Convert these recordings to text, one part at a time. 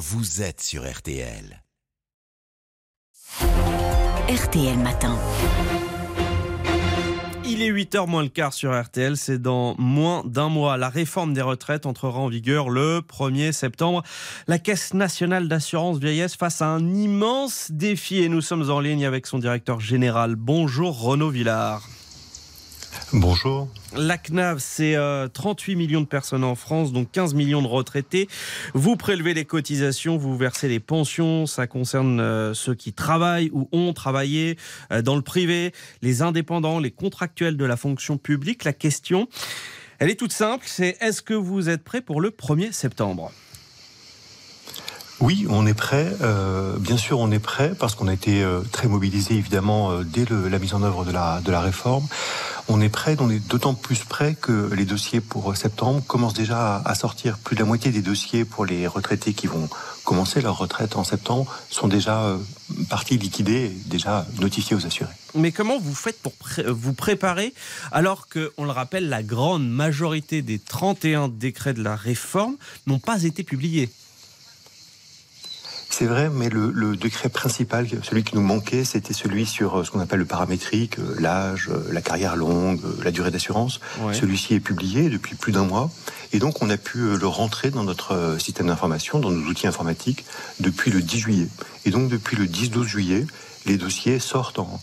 vous êtes sur RTL. RTL Matin. Il est 8h moins le quart sur RTL, c'est dans moins d'un mois. La réforme des retraites entrera en vigueur le 1er septembre. La Caisse nationale d'assurance vieillesse face à un immense défi et nous sommes en ligne avec son directeur général. Bonjour Renaud Villard. Bonjour. La CNAV, c'est 38 euh, millions de personnes en France, donc 15 millions de retraités. Vous prélevez les cotisations, vous versez les pensions. Ça concerne euh, ceux qui travaillent ou ont travaillé euh, dans le privé, les indépendants, les contractuels de la fonction publique. La question, elle est toute simple, c'est est-ce que vous êtes prêt pour le 1er septembre? Oui, on est prêt. bien sûr, on est prêt parce qu'on a été très mobilisé évidemment dès la mise en œuvre de la, de la réforme on est prêt, on est d'autant plus prêt que les dossiers pour septembre commencent déjà à sortir. Plus de la moitié des dossiers pour les retraités qui vont commencer leur retraite en septembre sont déjà euh, partis liquidés, déjà notifiés aux assurés. Mais comment vous faites pour vous préparer alors que, on le rappelle, la grande majorité des 31 décrets de la réforme n'ont pas été publiés? C'est vrai, mais le, décret principal, celui qui nous manquait, c'était celui sur euh, ce qu'on appelle le paramétrique, euh, l'âge, euh, la carrière longue, la durée d'assurance. Celui-ci est publié depuis plus d'un mois. Et donc, on a pu le rentrer dans notre système d'information, dans nos outils informatiques, depuis le 10 juillet. Et donc, depuis le 10-12 juillet, les dossiers sortent en,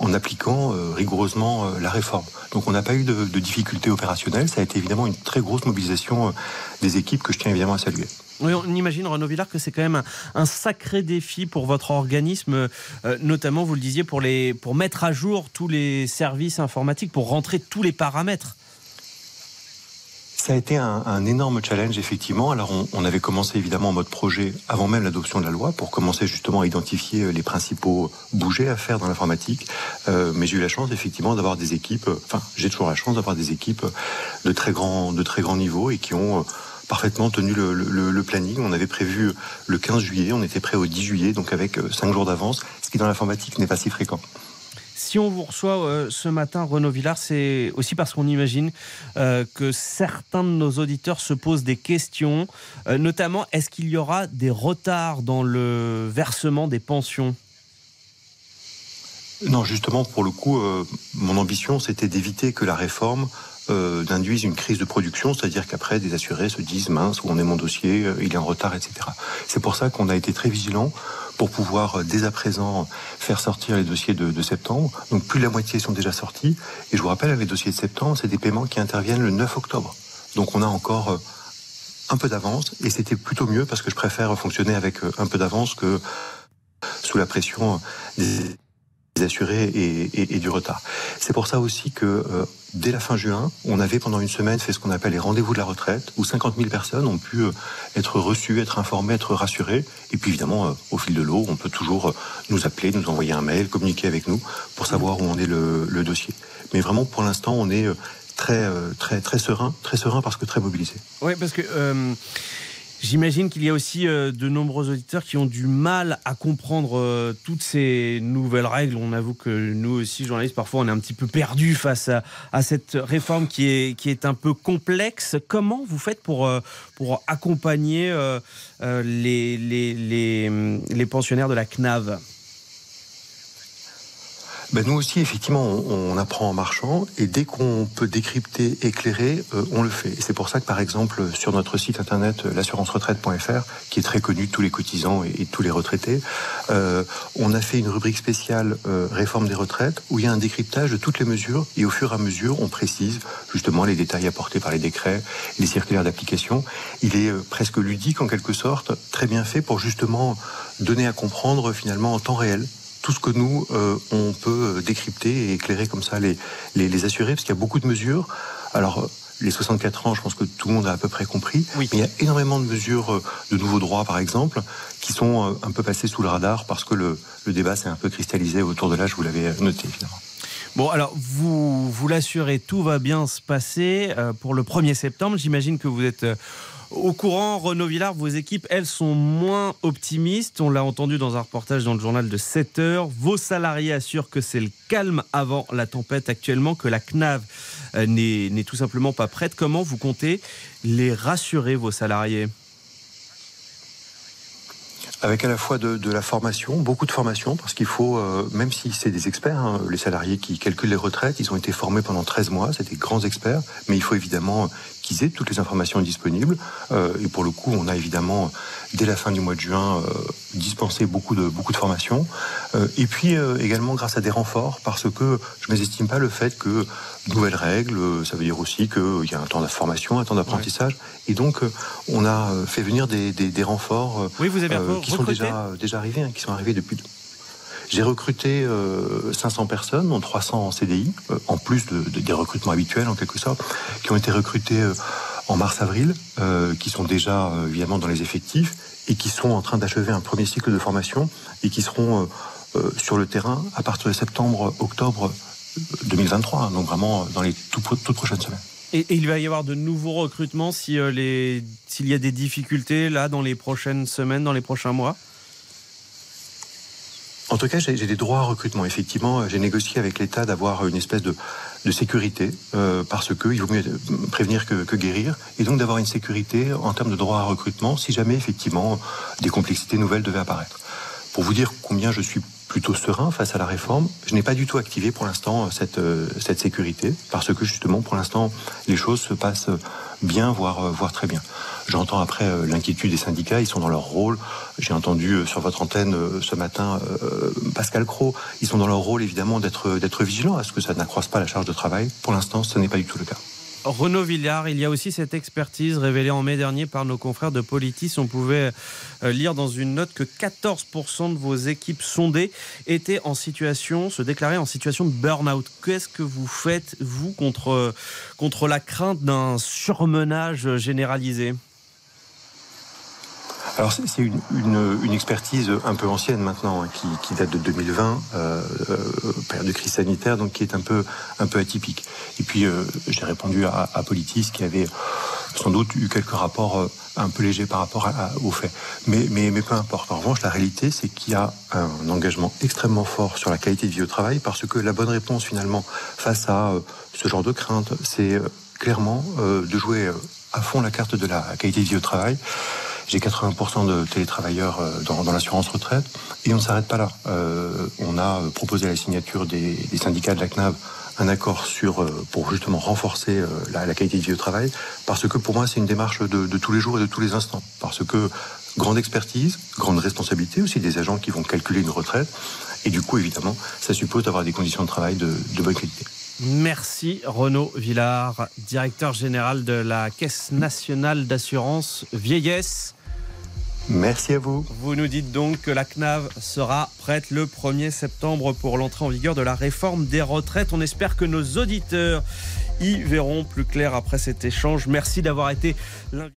en appliquant rigoureusement la réforme. Donc on n'a pas eu de, de difficultés opérationnelles. Ça a été évidemment une très grosse mobilisation des équipes que je tiens évidemment à saluer. Oui, on imagine, Renaud Villard, que c'est quand même un, sacré défi pour votre organisme, euh, notamment, vous le disiez, pour, mettre à jour tous les services informatiques, pour rentrer tous les paramètres. Ça a été un, énorme challenge, effectivement. Alors, on, avait commencé évidemment en mode projet avant même l'adoption de la loi pour commencer justement à identifier euh, les principaux bougets à faire dans l'informatique. Euh, mais j'ai eu la chance, effectivement, d'avoir des équipes, enfin, j'ai toujours la chance d'avoir des équipes de très de très grand niveau et qui ont parfaitement tenu le, planning. On avait prévu le 15 juillet, on était prêt au 10 juillet, donc avec 5 euh, jours d'avance, ce qui dans l'informatique n'est pas si fréquent. Si on vous reçoit euh, ce matin, Renaud Villard, c'est aussi parce qu'on imagine euh, que certains de nos auditeurs se posent des questions, notamment est-ce qu'il y aura des retards dans le versement des pensions? Non, justement, pour le coup, mon ambition, c'était d'éviter que la réforme euh, d'induisent une crise de production, c'est-à-dire qu'après, des assurés se disent mince, où on est mon dossier, euh, il est en retard, etc. C'est pour ça qu'on a été très vigilant pour pouvoir euh, dès à présent faire sortir les dossiers de, septembre. Donc plus de la moitié sont déjà sortis. Et je vous rappelle, les dossiers de septembre, c'est des paiements qui interviennent le 9 octobre. Donc on a encore un peu d'avance et c'était plutôt mieux parce que je préfère fonctionner avec un peu d'avance que sous la pression des assurés et, du retard. C'est pour ça aussi que euh, dès la fin juin, on avait pendant une semaine fait ce qu'on appelle les rendez-vous de la retraite, où 50 000 personnes ont pu euh, être reçues, être informées, être rassurées. Et puis évidemment, euh, au fil de l'eau, on peut toujours nous appeler, nous envoyer un mail, communiquer avec nous pour savoir où en est le, le dossier. Mais vraiment, pour l'instant, on est très, très, très serein, très serein parce que très mobilisé. Oui, parce que J'imagine qu'il y a aussi euh, de nombreux auditeurs qui ont du mal à comprendre euh, toutes ces nouvelles règles. On avoue que nous aussi, journalistes, parfois on est un petit peu perdus face à, cette réforme qui est, qui est un peu complexe. Comment vous faites pour, euh, pour accompagner les, les, les pensionnaires de la CNAV? Ben nous aussi, effectivement, on, apprend en marchant et dès qu'on peut décrypter, éclairer, euh, on le fait. C'est pour ça que, par exemple, sur notre site internet euh, l'assurance-retraite.fr, qui est très connu de tous les cotisants et, tous les retraités, euh, on a fait une rubrique spéciale réforme des retraites où il y a un décryptage de toutes les mesures et au fur et à mesure, on précise justement les détails apportés par les décrets, les circulaires d'application. Il est presque ludique en quelque sorte, très bien fait pour justement donner à comprendre finalement en temps réel tout ce que nous, euh, on peut euh, décrypter et éclairer comme ça les, les, assurés, parce qu'il y a beaucoup de mesures. Alors, euh, les 64 ans, je pense que tout le monde a à peu près compris. Mais il y a énormément de mesures de nouveaux droits, par exemple, qui sont un peu passées sous le radar parce que le, le débat s'est un peu cristallisé autour de l'âge, vous l'avez noté, évidemment. Bon, alors, vous, vous l'assurez, tout va bien se passer pour le 1er septembre. J'imagine que vous êtes au courant, Renaud Villard, vos équipes, elles, sont moins optimistes. On l'a entendu dans un reportage dans le journal de 7 heures. Vos salariés assurent que c'est le calme avant la tempête actuellement, que la CNAV euh, n'est tout simplement pas prête. Comment vous comptez les rassurer, vos salariés? Avec à la fois de, de, la formation, beaucoup de formation, parce qu'il faut, euh, même si c'est des experts, hein, les salariés qui calculent les retraites, ils ont été formés pendant 13 mois, c'est des grands experts, mais il faut évidemment qu'ils aient toutes les informations disponibles. Euh, et pour le coup, on a évidemment, dès la fin du mois de juin, euh, dispensé beaucoup de, beaucoup de formations. Euh, et puis également grâce à des renforts, parce que je ne mésestime pas le fait que nouvelles règles, ça veut dire aussi qu'il y a un temps de formation, un temps d'apprentissage. Ouais. Et donc, on a fait venir des, des, des renforts oui, vous avez qui sont déjà, déjà arrivés, hein, qui sont arrivés depuis j'ai recruté euh, 500 personnes, dont 300 en CDI, euh, en plus de, de, des recrutements habituels en quelque sorte, qui ont été recrutés euh, en mars-avril, euh, qui sont déjà évidemment dans les effectifs et qui sont en train d'achever un premier cycle de formation et qui seront sur le terrain à partir de septembre-octobre 2023, hein, donc vraiment dans les tout, toutes prochaines semaines. Et, il va y avoir de nouveaux recrutements si euh, les s'il y a des difficultés là dans les prochaines semaines, dans les prochains mois. En tout cas, j'ai des droits à recrutement. Effectivement, j'ai négocié avec l'État d'avoir une espèce de, de sécurité, euh, parce qu'il vaut mieux prévenir que, que guérir, et donc d'avoir une sécurité en termes de droits à recrutement si jamais effectivement des complexités nouvelles devaient apparaître. Pour vous dire combien je suis plutôt serein face à la réforme. Je n'ai pas du tout activé pour l'instant cette, cette sécurité, parce que justement, pour l'instant, les choses se passent bien, voire, voire très bien. J'entends après l'inquiétude des syndicats, ils sont dans leur rôle. J'ai entendu sur votre antenne ce matin Pascal Cros, ils sont dans leur rôle évidemment d'être d'être vigilants à ce que ça n'accroisse pas la charge de travail. Pour l'instant, ce n'est pas du tout le cas. Renaud Villard, il y a aussi cette expertise révélée en mai dernier par nos confrères de Politis. On pouvait lire dans une note que 14% de vos équipes sondées étaient en situation, se déclaraient en situation de burn-out. Qu'est-ce que vous faites, vous, contre, contre la crainte d'un surmenage généralisé? Alors c'est une, expertise un peu ancienne maintenant, hein, qui, date de 2020, euh, euh, période de crise sanitaire, donc qui est un peu, un peu atypique. Et puis euh, j'ai répondu à, Politis qui avait sans doute eu quelques rapports un peu légers par rapport à, à, aux faits. Mais, mais, mais peu importe. En revanche, la réalité, c'est qu'il y a un engagement extrêmement fort sur la qualité de vie au travail, parce que la bonne réponse finalement face à ce genre de crainte, c'est clairement de jouer à fond la carte de la qualité de vie au travail. J'ai 80% de télétravailleurs dans, dans l'assurance retraite et on ne s'arrête pas là. Euh, on a proposé à la signature des, syndicats de la CNAV un accord sur pour justement renforcer la, qualité de vie au travail parce que pour moi c'est une démarche de, de, tous les jours et de tous les instants parce que grande expertise, grande responsabilité aussi des agents qui vont calculer une retraite et du coup évidemment ça suppose d'avoir des conditions de travail de, de bonne qualité. Merci Renaud Villard, directeur général de la Caisse nationale d'assurance vieillesse. Merci à vous. Vous nous dites donc que la CNAV sera prête le 1er septembre pour l'entrée en vigueur de la réforme des retraites. On espère que nos auditeurs y verront plus clair après cet échange. Merci d'avoir été l'invité.